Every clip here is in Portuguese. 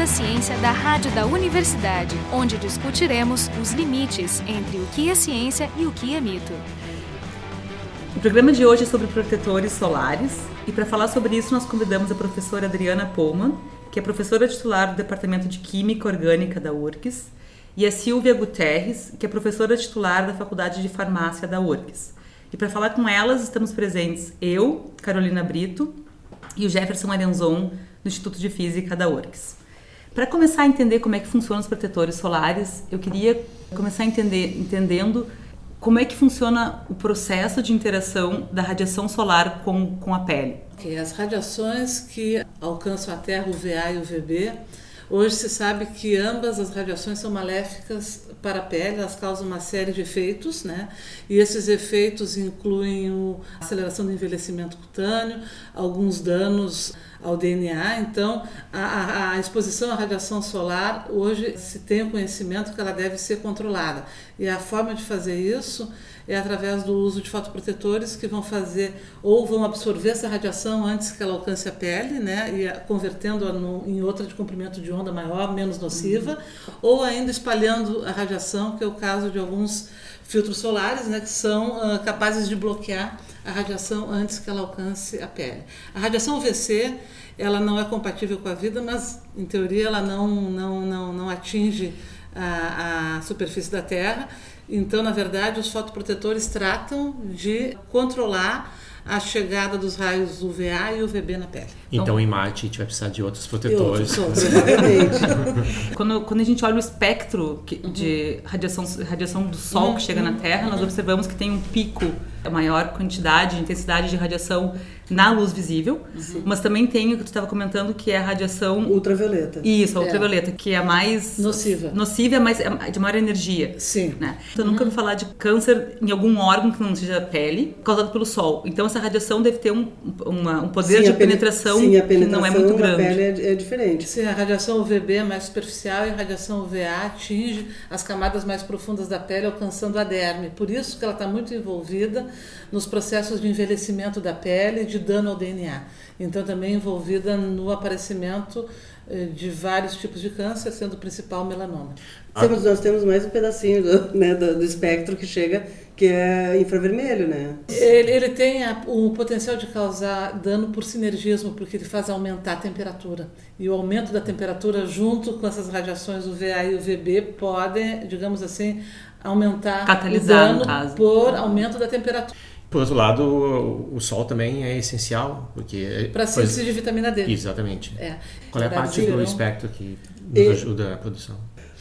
da Ciência da Rádio da Universidade, onde discutiremos os limites entre o que é ciência e o que é mito. O programa de hoje é sobre protetores solares e para falar sobre isso nós convidamos a professora Adriana Pullman, que é professora titular do Departamento de Química Orgânica da URGS, e a Silvia Guterres, que é professora titular da Faculdade de Farmácia da URGS. E para falar com elas estamos presentes eu, Carolina Brito, e o Jefferson Arenzon, do Instituto de Física da URGS. Para começar a entender como é que funcionam os protetores solares, eu queria começar a entender, entendendo como é que funciona o processo de interação da radiação solar com, com a pele. Okay, as radiações que alcançam a Terra, o VA e o VB, Hoje se sabe que ambas as radiações são maléficas para a pele, elas causam uma série de efeitos, né? E esses efeitos incluem a aceleração do envelhecimento cutâneo, alguns danos ao DNA. Então, a, a, exposição à radiação solar, hoje se tem o conhecimento que ela deve ser controlada. E a forma de fazer isso é através do uso de fotoprotetores que vão fazer ou vão absorver essa radiação antes que ela alcance a pele, né, e convertendo-a em outra de comprimento de onda maior, menos nociva, uhum. ou ainda espalhando a radiação, que é o caso de alguns filtros solares, né, que são uh, capazes de bloquear a radiação antes que ela alcance a pele. A radiação UVC ela não é compatível com a vida, mas em teoria ela não não não, não atinge a, a superfície da Terra então, na verdade, os fotoprotetores tratam de controlar a chegada dos raios UVA e UVB na pele. Então, então em Marte a gente vai precisar de outros protetores. Outros, provavelmente. quando, quando a gente olha o espectro de radiação, radiação do Sol uhum. que chega na Terra, nós observamos que tem um pico, a maior quantidade, intensidade de radiação na luz visível, Sim. mas também tem o que tu estava comentando que é a radiação ultravioleta. Isso, a é. ultravioleta, que é a mais nociva. Nociva, mas é de maior energia. Sim. Né? Então uhum. nunca ouvi falar de câncer em algum órgão que não seja pele, causado pelo sol. Então essa radiação deve ter um, uma, um poder sim, de penetração, sim, a penetração não é muito grande. Pele é, é diferente. Sim, a radiação UVB é mais superficial e a radiação UVA atinge as camadas mais profundas da pele, alcançando a derme. Por isso que ela está muito envolvida nos processos de envelhecimento da pele, de dano ao DNA. Então, também envolvida no aparecimento de vários tipos de câncer, sendo o principal melanoma. Ah. Temos, nós temos mais um pedacinho do, né, do, do, espectro que chega, que é infravermelho, né? Ele, ele tem a, o potencial de causar dano por sinergismo, porque ele faz aumentar a temperatura. E o aumento da temperatura, junto com essas radiações UVA e UVB, podem, digamos assim, aumentar Catalisar, o dano por aumento da temperatura. Por outro lado, o sol também é essencial, porque... Para a síntese de vitamina D. Exatamente. É. Qual é a parte do espectro que nos e ajuda a produção?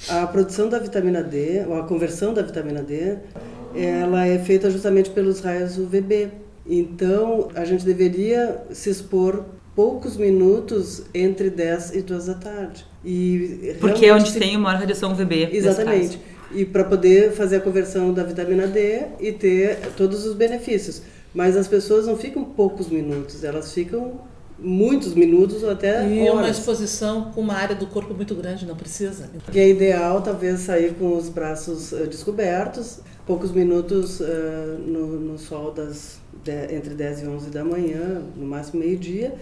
A produção da vitamina D, ou a conversão da vitamina D, ela é feita justamente pelos raios UVB. Então, a gente deveria se expor poucos minutos entre 10 e 2 da tarde. E Porque é onde se... tem a maior radiação UVB. Exatamente e para poder fazer a conversão da vitamina D e ter todos os benefícios. Mas as pessoas não ficam poucos minutos, elas ficam muitos minutos ou até e horas. uma exposição com uma área do corpo muito grande não precisa que é ideal talvez sair com os braços uh, descobertos poucos minutos uh, no, no, sol das de, entre 10 e 11 da manhã no máximo meio dia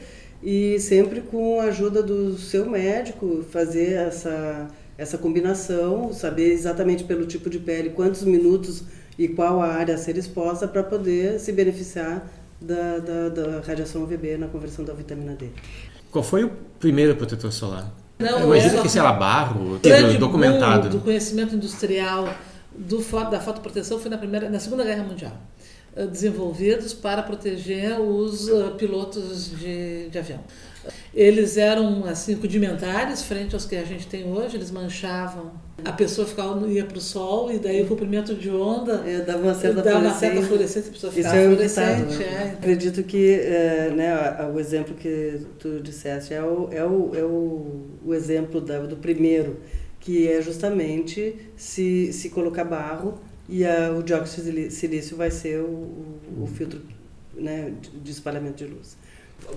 e sempre com a ajuda do seu médico fazer essa essa combinação, saber exatamente pelo tipo de pele quantos minutos e qual a área a ser exposta para poder se beneficiar da, da, da, radiação UVB na conversão da vitamina D. Qual foi o primeiro protetor solar? Não, Eu imagino que era barro, documentado. do conhecimento industrial do, da fotoproteção foi na, primeira, na Segunda Guerra Mundial eh, desenvolvidos para proteger os uh, pilotos de, de avião. Eles eram assim rudimentares frente aos que a gente tem hoje, eles manchavam. A pessoa ficava, ia para o sol e daí o comprimento de onda é, dava uma certa dava uma certa fluorescência, a pessoa ficava Isso é fluorescente. É. Acredito que é, né, o exemplo que tu disseste é o, é o, é o, o exemplo da, do primeiro, que é justamente se, se colocar barro e a, o dióxido de silício vai ser o, o filtro né, de espalhamento de luz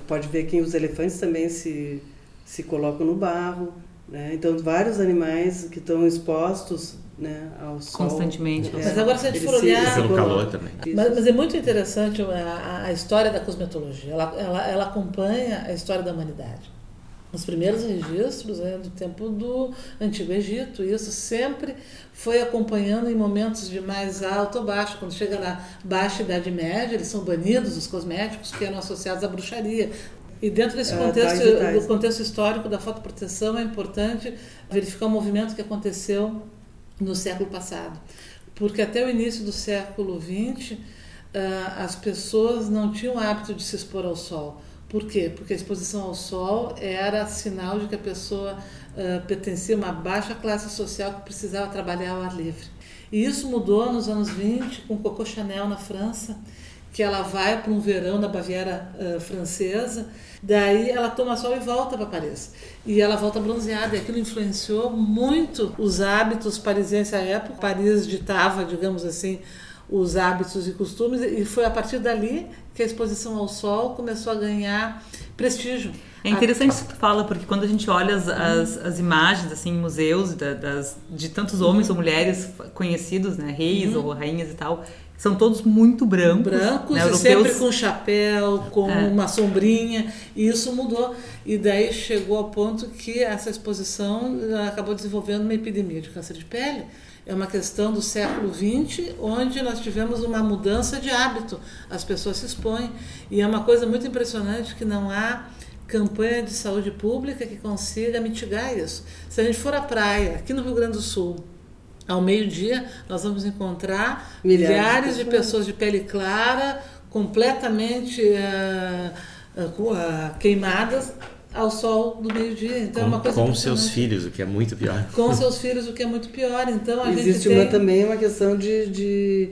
pode ver que os elefantes também se, se colocam no barro. Né? Então, vários animais que estão expostos né, ao sol. Constantemente. É, mas agora, se a gente for olhar. Pelo calor também. Mas, mas, é muito interessante a, a, história da cosmetologia. Ela, ela, ela acompanha a história da humanidade. Os primeiros registros né, do tempo do Antigo Egito. Isso sempre foi acompanhando em momentos de mais alto ou baixo. Quando chega na baixa Idade Média, eles são banidos, os cosméticos que eram associados à bruxaria. E dentro desse é, contexto, do contexto histórico da fotoproteção, é importante verificar o movimento que aconteceu no século passado. Porque até o início do século XX, ah, as pessoas não tinham o hábito de se expor ao sol. Por quê? Porque a exposição ao sol era sinal de que a pessoa uh, pertencia a uma baixa classe social que precisava trabalhar ao ar livre. E isso mudou nos anos 20 com Coco Chanel na França, que ela vai para um verão na Baviera uh, francesa, daí ela toma sol e volta para Paris. E ela volta bronzeada, e aquilo influenciou muito os hábitos parisienses à época. Paris ditava, digamos assim, os hábitos e costumes, e foi a partir dali que a exposição ao sol começou a ganhar prestígio. É interessante isso que tu fala, porque quando a gente olha as, as, as imagens assim, em museus da, das, de tantos homens uhum. ou mulheres conhecidos, né, reis uhum. ou rainhas e tal, são todos muito brancos. Brancos né, e sempre com chapéu, com é. uma sombrinha, e isso mudou. E daí chegou ao ponto que essa exposição acabou desenvolvendo uma epidemia de câncer de pele é uma questão do século XX, onde nós tivemos uma mudança de hábito. As pessoas se expõem. E é uma coisa muito impressionante que não há campanha de saúde pública que consiga mitigar isso. Se a gente for à praia, aqui no Rio Grande do Sul, ao meio-dia, nós vamos encontrar milhares, milhares de pessoas de pele clara, completamente uh, uh, queimadas, ao sol do meio-dia. Então com, é uma coisa com seus filhos, o que é muito pior. Com seus filhos, o que é muito pior. Então a existe gente uma, também uma questão de, de,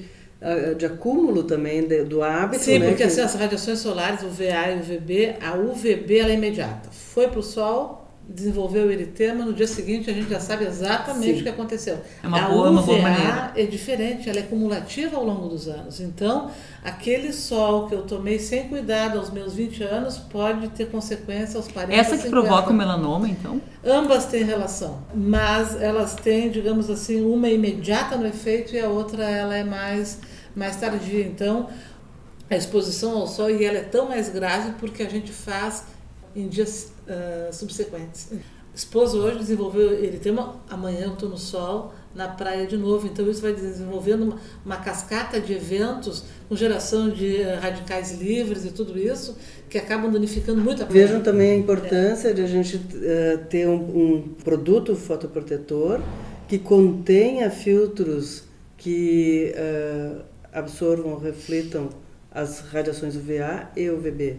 de acúmulo também de, do hábito. Sim, né? porque que... assim, as radiações solares, UVA e UVB, a UVB ela é imediata. Foi para o sol, desenvolveu o eritema, no dia seguinte a gente já sabe exatamente Sim. o que aconteceu. É uma a boa, UVA uma boa maneira. é diferente, ela é cumulativa ao longo dos anos. Então, aquele sol que eu tomei sem cuidado aos meus 20 anos pode ter consequência aos 40 Essa que 50. provoca o melanoma, então? Ambas têm relação, mas elas têm, digamos assim, uma imediata no efeito e a outra ela é mais, mais tardia. Então, a exposição ao sol e ela é tão mais grave porque a gente faz em dias uh, subsequentes. Esposo hoje desenvolveu ele tem uma amanhã eu estou no sol na praia de novo, então isso vai desenvolvendo uma, uma cascata de eventos com geração de uh, radicais livres e tudo isso que acabam danificando muito a. Vejam também a importância é. de a gente uh, ter um, um produto fotoprotetor que contenha filtros que absorvam ou reflitam as radiações UVA e UVB.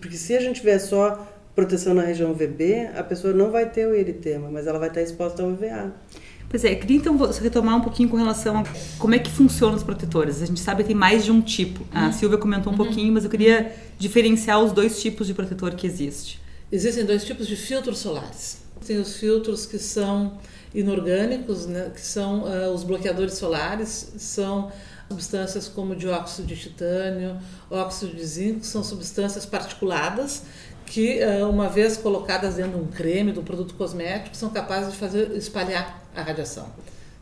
Porque se a gente tiver só proteção na região UVB, a pessoa não vai ter o eritema, mas ela vai estar exposta ao UVA. Pois é, queria então retomar um pouquinho com relação a como é que funcionam os protetores. A gente sabe que tem mais de um tipo. A uhum. Silvia comentou um uhum. pouquinho, mas eu queria diferenciar os dois tipos de protetor que existe. Existem dois tipos de filtros solares. Tem os filtros que são inorgânicos, né, que são uh, os bloqueadores solares, são substâncias como dióxido de titânio, óxido de zinco, são substâncias particuladas que, eh, uma vez colocadas dentro de um creme, de um produto cosmético, são capazes de fazer espalhar a radiação.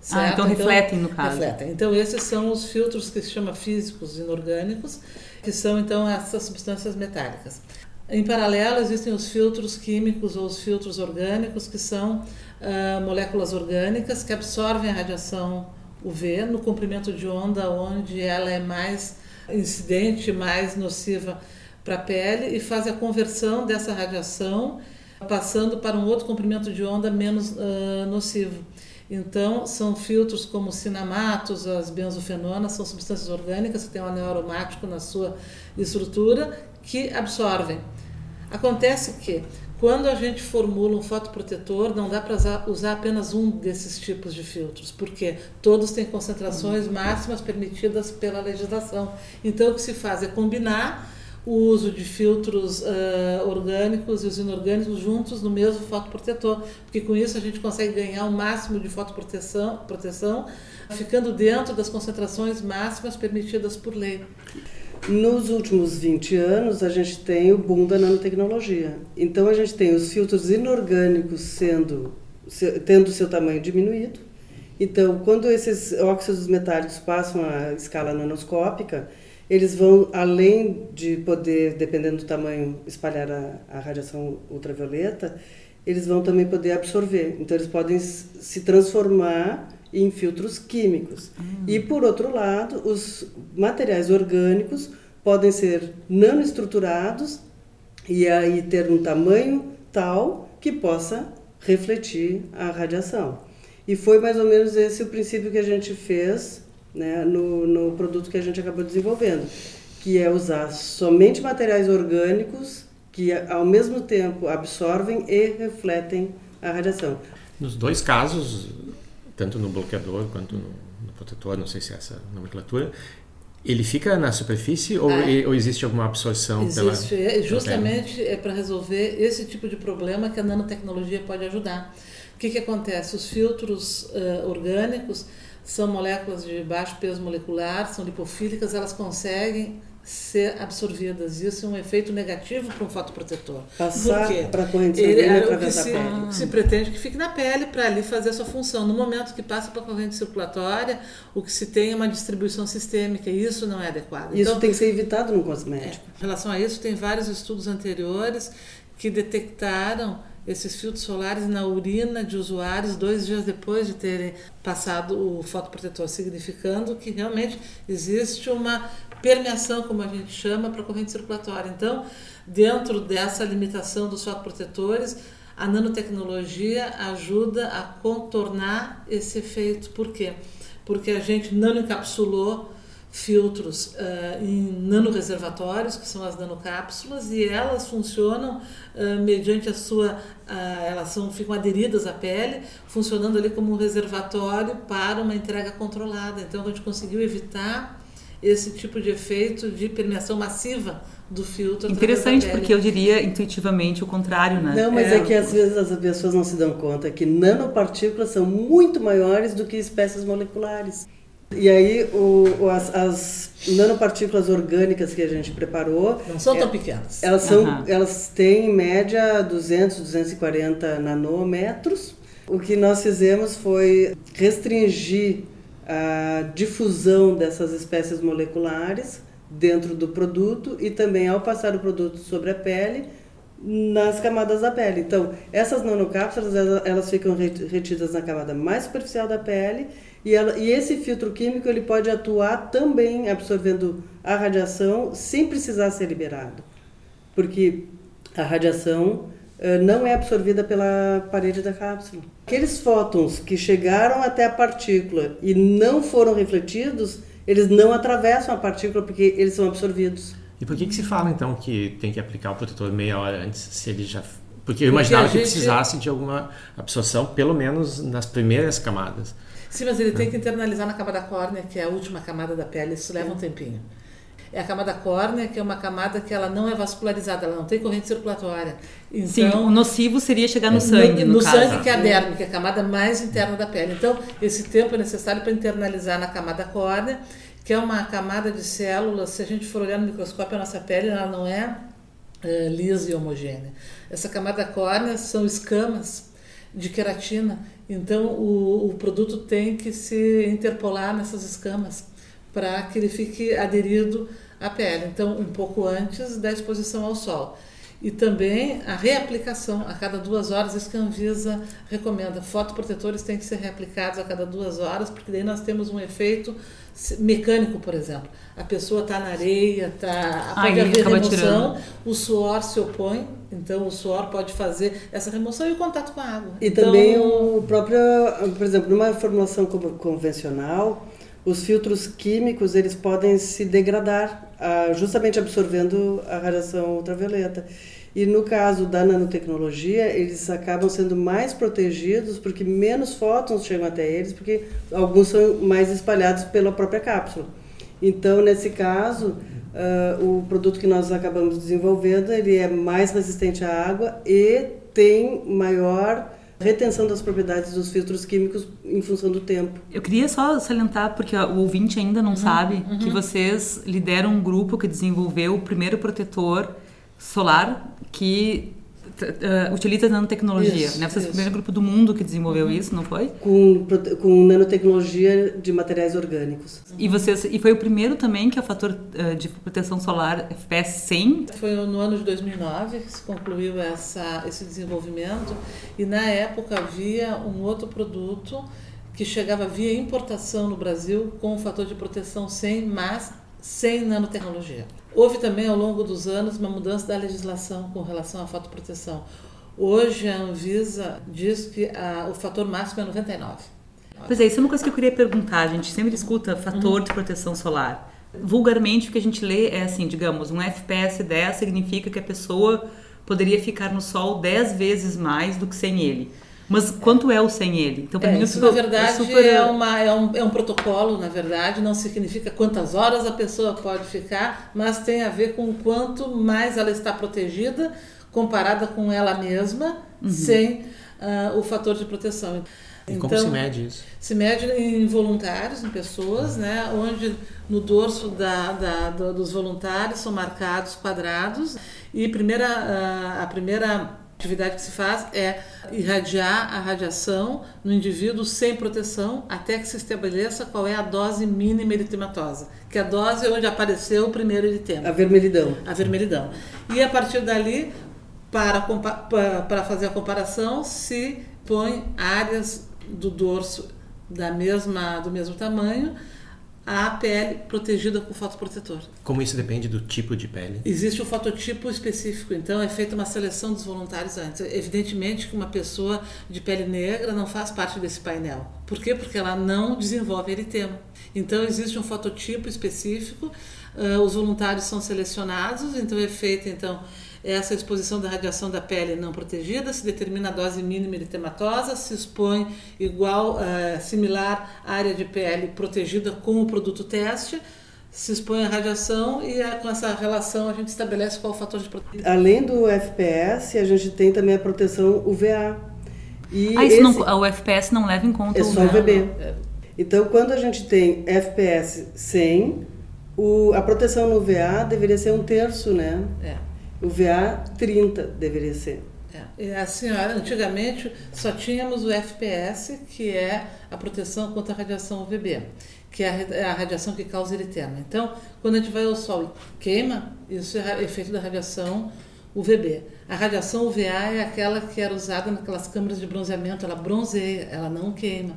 Certo? Ah, então refletem no caso. Refletem. Então esses são os filtros que se chama físicos inorgânicos, que são então essas substâncias metálicas. Em paralelo existem os filtros químicos ou os filtros orgânicos, que são uh, moléculas orgânicas que absorvem a radiação UV no comprimento de onda onde ela é mais incidente, mais nociva para a pele e faz a conversão dessa radiação passando para um outro comprimento de onda menos uh, nocivo. Então, são filtros como cinamatos, as benzofenonas, são substâncias orgânicas que têm um anel aromático na sua estrutura que absorvem. Acontece que quando a gente formula um fotoprotetor, não dá para usar, apenas um desses tipos de filtros, porque todos têm concentrações máximas permitidas pela legislação. Então, o que se faz é combinar o uso de filtros uh, orgânicos e os inorgânicos juntos no mesmo fotoprotetor, porque com isso a gente consegue ganhar o máximo de fotoproteção, proteção, ficando dentro das concentrações máximas permitidas por lei. Nos últimos 20 anos, a gente tem o boom da nanotecnologia. Então, a gente tem os filtros inorgânicos sendo, tendo seu tamanho diminuído. Então, quando esses óxidos metálicos passam à escala nanoscópica, eles vão, além de poder, dependendo do tamanho, espalhar a, a radiação ultravioleta, eles vão também poder absorver. Então, eles podem se transformar em filtros químicos. Uhum. E, por outro lado, os materiais orgânicos podem ser nanoestruturados e aí ter um tamanho tal que possa refletir a radiação. E foi mais ou menos esse o princípio que a gente fez né, no, no produto que a gente acabou desenvolvendo, que é usar somente materiais orgânicos que ao mesmo tempo absorvem e refletem a radiação. Nos dois casos, tanto no bloqueador quanto no, no protetor, não sei se é essa nomenclatura, ele fica na superfície ou, ah, ou existe alguma absorção? Existe, pela, é, justamente é para resolver esse tipo de problema que a nanotecnologia pode ajudar. O que, que acontece? Os filtros uh, orgânicos são moléculas de baixo peso molecular, são lipofílicas, elas conseguem ser absorvidas. Isso é um efeito negativo para um fotoprotetor. Passar para a corrente sanguínea através da pele. O que se pretende que fique na pele para ali fazer a sua função. No momento que passa para a corrente circulatória, o que se tem é uma distribuição sistêmica e isso não é adequado. Isso então, tem que ser evitado no cosmético. É, em relação a isso, tem vários estudos anteriores que detectaram esses filtros solares na urina de usuários dois dias depois de terem passado o fotoprotetor, significando que realmente existe uma permeação, como a gente chama, para a corrente circulatória. Então, dentro dessa limitação dos fotoprotetores, a nanotecnologia ajuda a contornar esse efeito. Por quê? Porque a gente nanoencapsulou filtros uh, em nanoreservatórios, que são as nanocápsulas, e elas funcionam uh, mediante a sua. Uh, elas são, ficam aderidas à pele, funcionando ali como um reservatório para uma entrega controlada. Então a gente conseguiu evitar esse tipo de efeito de permeação massiva do filtro. Interessante, porque eu diria intuitivamente o contrário, né? Não, mas é, é que às vezes as pessoas não se dão conta que nanopartículas são muito maiores do que espécies moleculares. E aí o, as, as, nanopartículas orgânicas que a gente preparou... Não são tão é, pequenas. Elas, são, uhum. elas têm em média 200, 240 nanômetros. O que nós fizemos foi restringir a difusão dessas espécies moleculares dentro do produto e também ao passar o produto sobre a pele nas camadas da pele. Então, essas nanocápsulas elas, ficam retidas na camada mais superficial da pele e, ela, e esse filtro químico ele pode atuar também absorvendo a radiação sem precisar ser liberado, porque a radiação uh, não é absorvida pela parede da cápsula. Aqueles fótons que chegaram até a partícula e não foram refletidos, eles não atravessam a partícula porque eles são absorvidos. E por que, que se fala então que tem que aplicar o protetor meia hora antes, se ele já porque eu imaginava gente... que precisasse de alguma absorção, pelo menos nas primeiras camadas. Sim, mas ele tem que internalizar na camada córnea, que é a última camada da pele, isso leva um tempinho. É a camada córnea, que é uma camada que ela não é vascularizada, ela não tem corrente circulatória. Então, Sim, o nocivo seria chegar no sangue, no, no caso. sangue, que é a derme, que é a camada mais interna da pele. Então, esse tempo é necessário para internalizar na camada córnea, que é uma camada de células, se a gente for olhar no microscópio, a nossa pele ela não é, é lisa e homogênea. Essa camada córnea são escamas de queratina. Então, o, o produto tem que se interpolar nessas escamas para que ele fique aderido à pele. Então, um pouco antes da exposição ao sol. E também a reaplicação a cada duas horas, isso que a Anvisa recomenda. Fotoprotetores têm que ser reaplicados a cada duas horas, porque daí nós temos um efeito mecânico, por exemplo. A pessoa está na areia, tá, pode haver remoção, tirando. o suor se opõe, então o suor pode fazer essa remoção e o contato com a água. E então, também o próprio, por exemplo, numa formulação convencional, os filtros químicos eles podem se degradar, ah, justamente absorvendo a radiação ultravioleta. E no caso da nanotecnologia, eles acabam sendo mais protegidos porque menos fótons chegam até eles, porque alguns são mais espalhados pela própria cápsula. Então, nesse caso, uh, o produto que nós acabamos desenvolvendo, ele é mais resistente à água e tem maior retenção das propriedades dos filtros químicos em função do tempo. Eu queria só salientar, porque o ouvinte ainda não uhum, sabe, uhum. que vocês lideram um grupo que desenvolveu o primeiro protetor solar que uh, utiliza nanotecnologia, Isso, né? Vocês isso. o primeiro grupo do mundo que desenvolveu isso, não foi? Com, com nanotecnologia de materiais orgânicos. E vocês e foi o primeiro também que é o fator uh, de proteção solar FPS 100. Foi no ano de 2009 que se concluiu essa, esse desenvolvimento e na época havia um outro produto que chegava via importação no Brasil com um fator de proteção 100, mas sem nanotecnologia. Houve também ao longo dos anos uma mudança da legislação com relação à fotoproteção. Hoje a Anvisa diz que a, o fator máximo é 99. Pois é, isso é uma coisa que eu queria perguntar. A gente sempre escuta fator de proteção solar. Vulgarmente, o que a gente lê é assim, digamos, um FPS 10 significa que a pessoa poderia ficar no sol 10 vezes mais do que sem ele. Mas quanto é o sem ele? Então, para É, mim, isso na verdade super- é, uma, é, um, é um protocolo, na verdade, não significa quantas horas a pessoa pode ficar, mas tem a ver com quanto mais ela está protegida comparada com ela mesma, Uhum. sem ah, o fator de proteção. E como se mede isso? Se mede em voluntários, em pessoas, né, onde no dorso da, da- do- dos voluntários são marcados quadrados e primeira, ah, a primeira atividade que se faz é irradiar a radiação no indivíduo sem proteção até que se estabeleça qual é a dose mínima eritematosa, que a dose é onde apareceu o primeiro eritema A vermelhidão. a vermelhidão. E a partir dali, para, para fazer a comparação, se põe áreas do dorso da mesma, do mesmo tamanho, a pele protegida com fotoprotetor. Como isso depende do tipo de pele? Existe o fototipo específico, então é feita uma seleção dos voluntários antes. Evidentemente que uma pessoa de pele negra não faz parte desse painel. Por quê? Porque ela não desenvolve eritema. Então existe um fototipo específico, ah, os voluntários são selecionados, então é feita então essa exposição da radiação da pele não protegida, se determina a dose mínima eritematosa, se expõe igual, ah, similar à área de pele protegida com o produto teste, se expõe à radiação e ah, com essa relação a gente estabelece qual o fator de proteção. Além do FPS, a gente tem também a proteção UVA. E Ah, isso esse não, o FPS não leva em conta é o só o VB. VB. Então, quando a gente tem FPS 100, o, a proteção no VA deveria ser um terço, né? É. O VA 30 deveria ser. É, assim, ó, antigamente só tínhamos o FPS, que é a proteção contra a radiação UVB, que é a, é a radiação que causa eritema. Então, quando a gente vai ao sol e queima, isso é efeito da radiação UVB. A radiação UVA é aquela que era usada naquelas câmeras de bronzeamento, ela bronzeia, ela não queima.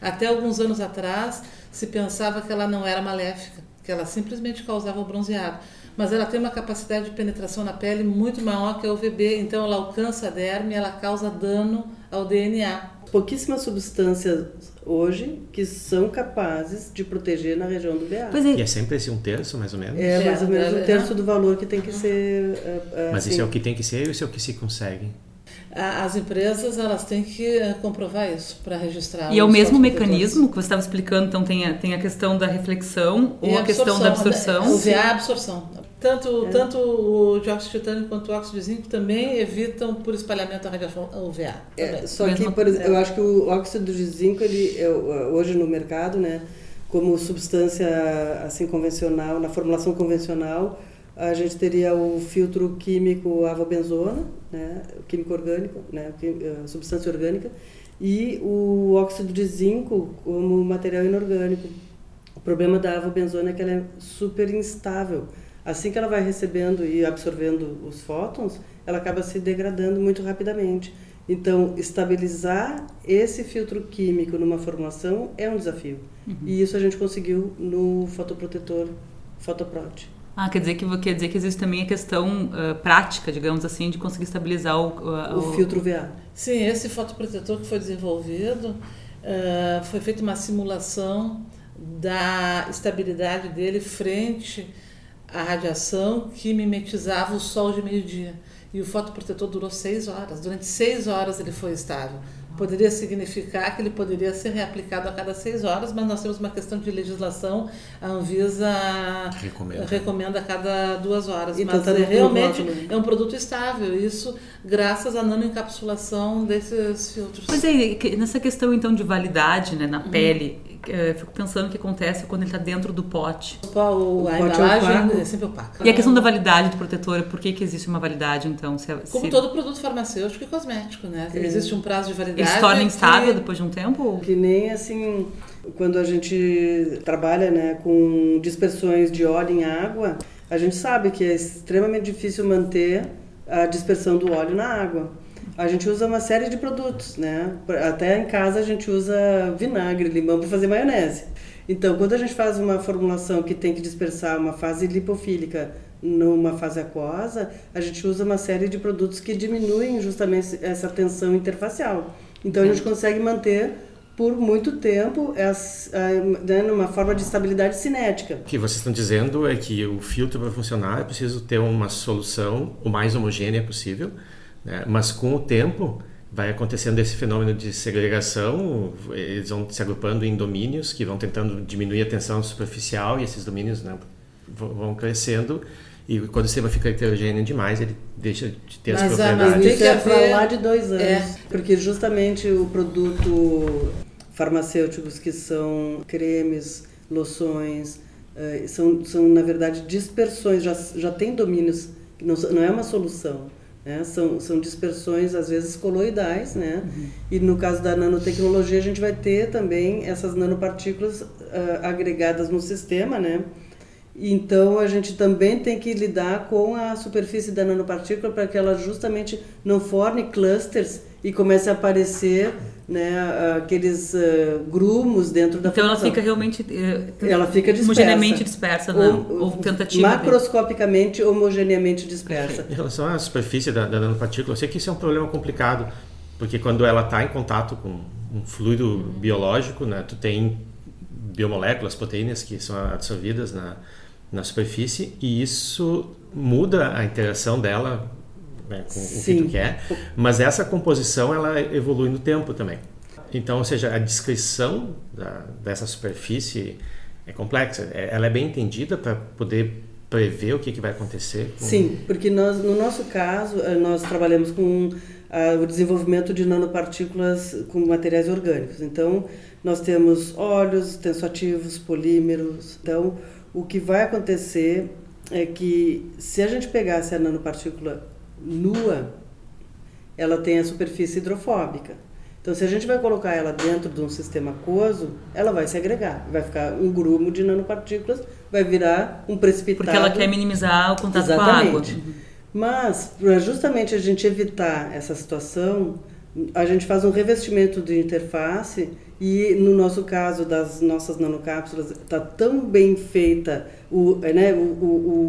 Até alguns anos atrás, se pensava que ela não era maléfica, que ela simplesmente causava o bronzeado. Mas ela tem uma capacidade de penetração na pele muito maior que a UVB, então ela alcança a derme e ela causa dano ao DNA. Pouquíssimas substâncias hoje que são capazes de proteger na região do VA. Pois E é, é sempre esse um terço, mais ou menos? É mais ou menos É, um é, terço do valor que tem que ser. é, é, Mas assim, isso é o que tem que ser ou isso é o que se consegue? A- As empresas elas têm que eh, comprovar isso para registrar. e é o mesmo mecanismo que você estava explicando, então tem a, tem a questão da reflexão E ou a questão da absorção. O VA é a absorção. Tanto, tanto o dióxido de titânio quanto o óxido de zinco também evitam por espalhamento a radiação UVA. É, só que, por exemplo, eu acho que o óxido de zinco, ele, é, hoje no mercado, né, como substância assim convencional, na formulação convencional, a gente teria o filtro químico avobenzona, né, o químico orgânico, né, eh, substância orgânica, e o óxido de zinco como material inorgânico. O problema da avobenzona é que ela é super instável. Assim que ela vai recebendo e absorvendo os fótons, ela acaba se degradando muito rapidamente. Então, estabilizar esse filtro químico numa formulação é um desafio. E isso a gente conseguiu no fotoprotetor Fotoprot. Ah, quer dizer que quer dizer que existe também a questão ah, prática, digamos assim, de conseguir estabilizar o, ah, O filtro VA. Sim, esse fotoprotetor que foi desenvolvido, eh, foi feita uma simulação da estabilidade dele frente à radiação que mimetizava o sol de meio-dia. E o fotoprotetor durou seis horas. Durante seis horas ele foi estável. Poderia significar que ele poderia ser reaplicado a cada seis horas, mas nós temos uma questão de legislação. A Anvisa Recomenda. recomenda a cada duas horas. Mas tá no- é, realmente rótulo. é um produto estável. Isso graças à nanoencapsulação desses filtros. Pois é, nessa questão então de validade né, na Uhum. pele, é, fico pensando o que acontece quando ele está dentro do pote. O, a O pote é embalagem é sempre opaca. E a questão da validade do protetor, por que, que existe uma validade, então? Se, Como se todo produto farmacêutico e cosmético, né? Existe um prazo de validade. ele se torna que- instável depois de um tempo? Que nem assim, quando a gente trabalha né, com dispersões de óleo em água, a gente sabe que é extremamente difícil manter a dispersão do óleo na água. A gente usa uma série de produtos, né? Até em casa a gente usa vinagre, limão para fazer maionese. Então, quando a gente faz uma formulação que tem que dispersar uma fase lipofílica numa fase aquosa, a gente usa uma série de produtos que diminuem justamente essa tensão interfacial. Então, a gente consegue manter por muito tempo essa, né, numa forma de estabilidade cinética. O que vocês estão dizendo é que o filtro para funcionar é preciso ter uma solução o mais homogênea possível, né? mas com o tempo vai acontecendo esse fenômeno de segregação, eles vão se agrupando em domínios que vão tentando diminuir a tensão superficial e esses domínios né, vão crescendo e quando o sistema fica heterogêneo demais, ele deixa de ter as Mas a- mas propriedades. tem Isso que é haver- lá de dois anos. É. Porque justamente o produto farmacêuticos que são cremes, loções, eh, são, são na verdade dispersões, já, já tem domínios, não, não é uma solução. Né? São, são dispersões, às vezes, coloidais, né? E no caso da nanotecnologia, a gente vai ter também essas nanopartículas ah, agregadas no sistema, né? Então a gente também tem que lidar com a superfície da nanopartícula para que ela justamente não forme clusters e comece a aparecer né, aqueles eh, grumos dentro da Então ela formação. fica realmente eh, Ela fica dispersa. homogeneamente dispersa, não? Ou- Ou, tentativa. de- Macroscopicamente, homogeneamente dispersa. Em relação à superfície da, da nanopartícula, eu sei que isso é um problema complicado, porque quando ela está em contato com um fluido biológico, né, tu tem biomoléculas, proteínas que são absorvidas na, na superfície e isso muda a interação dela né, com o que Sim. tu quer, mas essa composição ela evolui no tempo também. Então, ou seja, a descrição da, dessa superfície é complexa, É- ela é bem entendida para poder prever o que, que vai acontecer. com- Sim, porque nós, no nosso caso, eh, nós trabalhamos com ah, o desenvolvimento de nanopartículas com materiais orgânicos. Então, nós temos óleos, tensoativos, polímeros. Então, o que vai acontecer é que se a gente pegasse a nanopartícula nua, ela tem a superfície hidrofóbica. Então, se a gente vai colocar ela dentro de um sistema aquoso, ela vai se agregar, vai ficar um grumo de nanopartículas, vai virar um precipitado. Porque ela quer minimizar o contato com a água. Exatamente. Mas, para justamente a gente evitar essa situação, a gente faz um revestimento de interface e, no nosso caso das nossas nanocápsulas, está tão bem feita, o, né, o, o,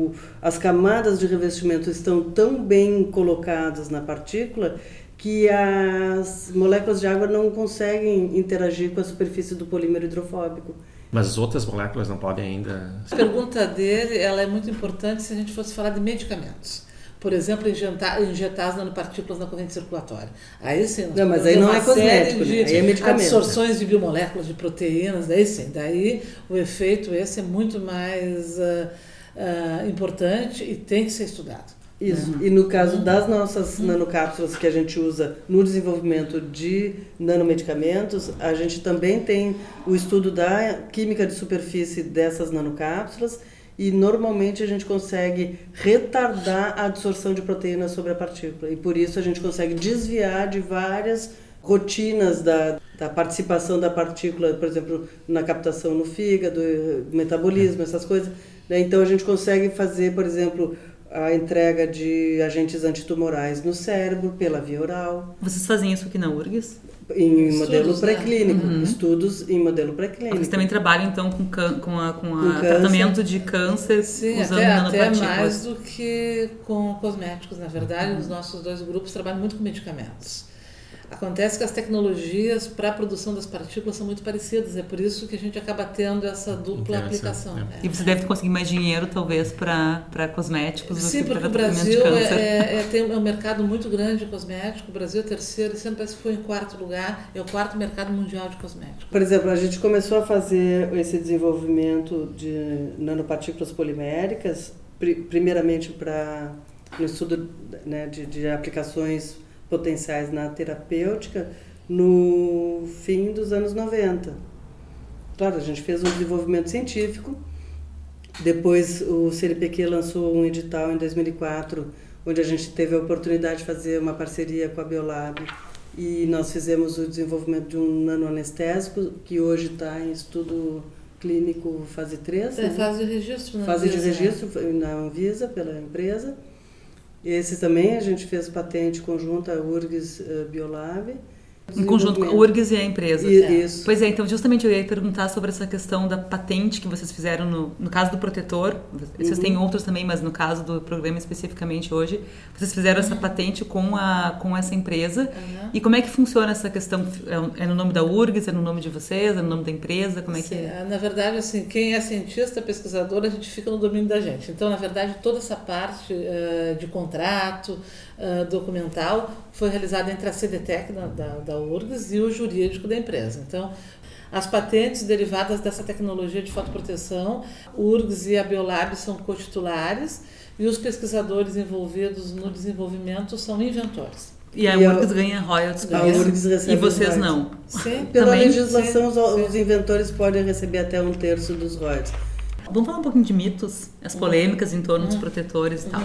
o- as camadas de revestimento estão tão bem colocadas na partícula que as moléculas de água não conseguem interagir com a superfície do polímero hidrofóbico. Mas as outras moléculas não podem ainda. A pergunta dele ela é muito importante se a gente fosse falar de medicamentos. Por exemplo, injetar, injetar as nanopartículas na corrente circulatória. Aí sim, Não, mas aí não é cosmético, né? de Aí é medicamento. absorções de biomoléculas, de proteínas, daí sim. Daí o efeito esse é muito mais ah, ah, importante e tem que ser estudado. Isso. E no caso das nossas nanocápsulas que a gente usa no desenvolvimento de nanomedicamentos, a gente também tem o estudo da química de superfície dessas nanocápsulas e normalmente a gente consegue retardar a absorção de proteínas sobre a partícula. E por isso a gente consegue desviar de várias rotinas da, da participação da partícula, por exemplo, na captação no fígado, metabolismo, essas coisas. né? Então a gente consegue fazer, por exemplo, a entrega de agentes antitumorais no cérebro pela via oral, Vocês fazem isso aqui na URGS? Em Estudos, modelo né? pré-clínico, estudos em modelo pré-clínico. Vocês também trabalham então com, can- com, a, com, a Com câncer. tratamento de câncer Sim, usando até, até nanopartículas? mais do que com cosméticos. Na verdade, os nossos dois grupos trabalham muito com medicamentos. Acontece que as tecnologias para a produção das partículas são muito parecidas, é por isso que a gente acaba tendo essa dupla aplicação. é. E você deve conseguir mais dinheiro, talvez, para cosméticos do Sim, que porque para o tratamento Brasil de câncer. é, é- é- tem um mercado muito grande de cosmético. O Brasil é terceiro, ano parece que foi em quarto lugar. É o quarto mercado mundial de cosméticos. Por exemplo, a gente começou a fazer esse desenvolvimento de nanopartículas poliméricas, pri- primeiramente para no estudo né, de, de aplicações potenciais na terapêutica, no fim dos anos 90. claro, a gente fez um desenvolvimento científico, depois o CNPq lançou um edital em 2004, onde a gente teve a oportunidade de fazer uma parceria com a Biolab e nós fizemos o desenvolvimento de um nanoanestésico que hoje está em estudo clínico fase 3. É, né? fase de registro na Fase de Anvisa, né? registro na Anvisa pela empresa. Esse também a gente fez patente conjunta URGS eh, Biolab. Em conjunto com a. URGS e a empresa. Isso. Pois é, então justamente eu ia perguntar sobre essa questão da patente que vocês fizeram no, no caso do protetor. Vocês Uhum. têm outros também, mas no caso do programa especificamente hoje, vocês fizeram essa patente com, a, com essa empresa. Uhum. E como é que funciona essa questão? É, é no nome da URGS, é no nome de vocês, é no nome da empresa? Como é que Sim, é? ah, Na verdade, assim, quem é cientista, pesquisador, a gente fica no domínio da gente. Então, na verdade, toda essa parte eh, de contrato, eh, documental, foi realizada entre a CDTEC da, da, da URGS e o jurídico da empresa. Então, as patentes derivadas dessa tecnologia de fotoproteção, URGS e a Biolab são cotitulares e os pesquisadores envolvidos no desenvolvimento são inventores. E a E a- URGS ganha royalties por A isso? URGS recebe E vocês royalties. não? Sim, Pela Também? legislação, Sim, os, sim. os inventores podem receber até um terço dos royalties. Vamos falar um pouquinho de mitos, as Uhum. polêmicas em torno dos protetores e tal.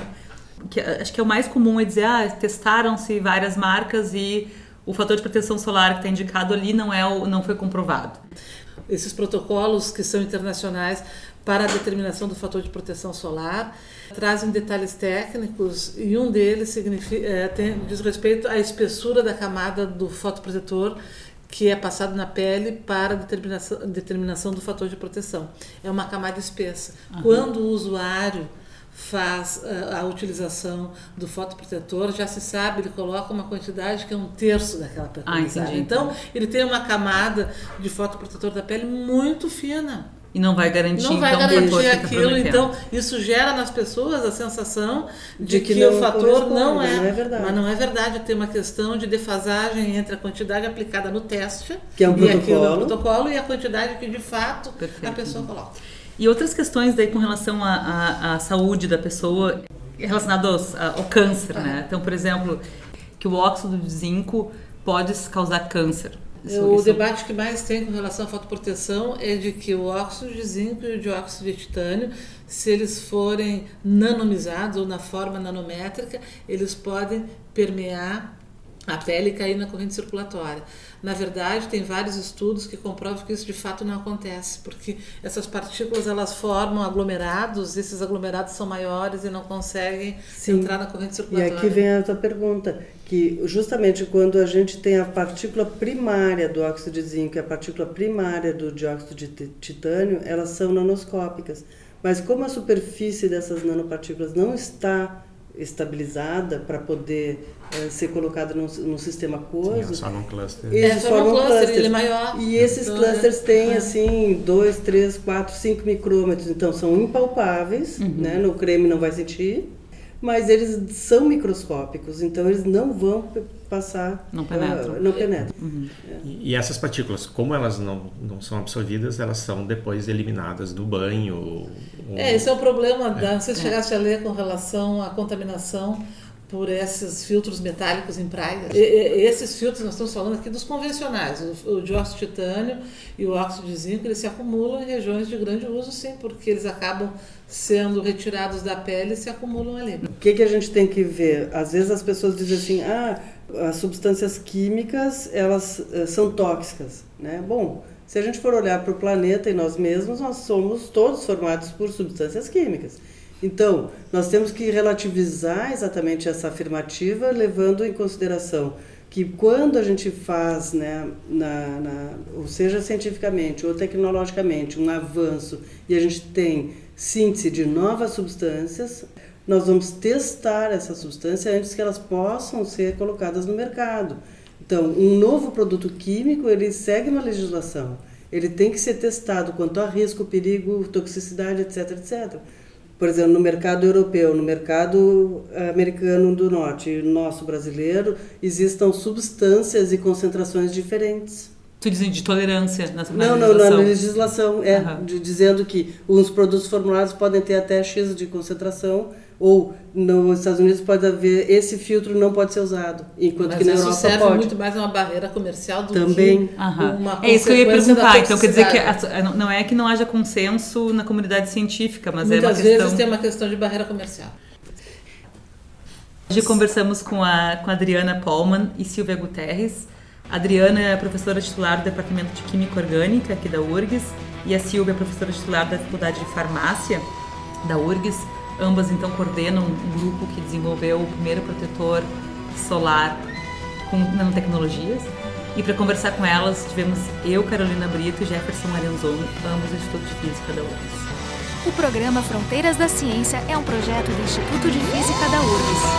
Que, eh, acho que é o mais comum é dizer, ah, testaram-se várias marcas e o fator de proteção solar que está indicado ali não, é o, não foi comprovado. esses protocolos que são internacionais para a determinação do fator de proteção solar trazem detalhes técnicos e um deles eh, tem, diz respeito à espessura da camada do fotoprotetor que é passado na pele para a determinação, determinação do fator de proteção. É uma camada espessa. Quando o usuário faz eh, a utilização do fotoprotetor, já se sabe, ele coloca uma quantidade que é um terço daquela Ah, preconizada. entendi. então, ele tem uma camada de fotoprotetor da pele muito fina. E não vai garantir, Não vai então, garantir aquilo, então isso gera nas pessoas a sensação de, De que que, o fator não é, não é verdade. Mas não é verdade, tem uma questão de defasagem entre a quantidade aplicada no teste Que é um aquilo é protocolo. um protocolo e a quantidade que de fato Perfeito. a pessoa coloca. E outras questões daí com relação à, saúde da pessoa relacionadas ao, ao câncer, né? Então, por exemplo, que o óxido de zinco pode causar câncer. Isso- o isso- debate que mais tem com relação à fotoproteção é de que o óxido de zinco e o dióxido de titânio, se eles forem nanomizados ou na forma nanométrica, eles podem permear a pele e cair na corrente circulatória. Na verdade, tem vários estudos que comprovam que isso de fato não acontece, porque essas partículas elas formam aglomerados, esses aglomerados são maiores e não conseguem Sim. entrar na corrente E circulatória. aqui vem a tua pergunta, que justamente quando a gente tem a partícula primária do óxido de zinco e a partícula primária do dióxido de ti- titânio, elas são nanoscópicas. Mas como a superfície dessas nanopartículas não está estabilizada para poder eh, ser colocada num, num sistema Sim, aquoso, é só num cluster. eles É, forma um formam cluster, clusters. ele é maior. E esses Então, clusters é- têm é. assim 2, 3, 4, 5 micrômetros, então são impalpáveis, Uhum. né? no creme não vai sentir, mas eles são microscópicos, então eles não vão passar, Não penetram. ah, não penetram. E, e essas partículas, como elas não, não são absorvidas, elas são depois eliminadas do banho. ou- É, esse é o problema, da, não sei se chegasse a ler com relação à contaminação por esses filtros metálicos em praias. E- e- esses filtros, nós estamos falando aqui dos convencionais, o, o dióxido de titânio e o óxido de zinco, eles se acumulam em regiões de grande uso, sim, porque eles acabam sendo retirados da pele e se acumulam ali. O que, que a gente tem que ver? Às vezes as pessoas dizem assim, ah, as substâncias químicas, elas eh, são tóxicas, né? Bom, se a gente for olhar para o planeta e nós mesmos, nós somos todos formados por substâncias químicas. Então, nós temos que relativizar exatamente essa afirmativa, levando em consideração que quando a gente faz, né, na, na, ou seja cientificamente ou tecnologicamente, um avanço e a gente tem síntese de novas substâncias, nós vamos testar essa substância antes que elas possam ser colocadas no mercado. Então, um novo produto químico, ele segue uma legislação. Ele tem que ser testado quanto a risco, perigo, toxicidade, etc, etc. Por exemplo, no mercado europeu, no mercado americano do norte, nosso brasileiro, existam substâncias e concentrações diferentes. Tu dizem de tolerância na, na Não, não, na legislação. legislação é Aham. de- dizendo que uns produtos formulados podem ter até X de concentração, Ou nos Estados Unidos pode haver esse filtro não pode ser usado, enquanto Mas que na isso Europa serve pode. muito mais a uma barreira comercial do Também. que Aham. uma É isso que eu ia perguntar. Então quer dizer que a- não é que não haja consenso na comunidade científica, mas é uma Muitas questão. vezes tem uma questão de barreira comercial. Hoje conversamos com a, com a Adriana Paulman e Silvia Guterres. A Adriana é professora titular do Departamento de Química Orgânica aqui da URGS e a Silvia é professora titular da Faculdade de Farmácia da URGS. Ambas então coordenam um grupo que desenvolveu o primeiro protetor solar com nanotecnologias. E para conversar com elas, tivemos eu, Carolina Brito e Jefferson Maranzon, ambos do Instituto de Física da URGS. O programa Fronteiras da Ciência é um projeto do Instituto de Física da URGS.